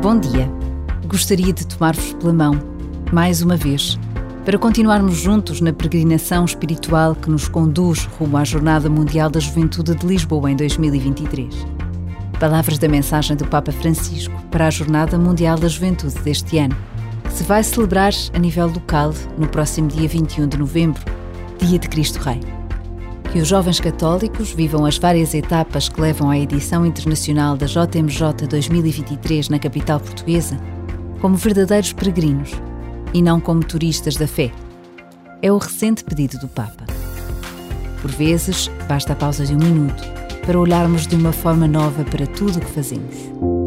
Bom dia. Gostaria de tomar-vos pela mão, mais uma vez, para continuarmos juntos na peregrinação espiritual que nos conduz rumo à Jornada Mundial da Juventude de Lisboa em 2023. Palavras da mensagem do Papa Francisco para a Jornada Mundial da Juventude deste ano, que se vai celebrar a nível local no próximo dia 21 de novembro, Dia de Cristo Rei. Que os jovens católicos vivam as várias etapas que levam à edição internacional da JMJ 2023 na capital portuguesa como verdadeiros peregrinos e não como turistas da fé. É o recente pedido do Papa. Por vezes, basta a pausa de um minuto para olharmos de uma forma nova para tudo o que fazemos.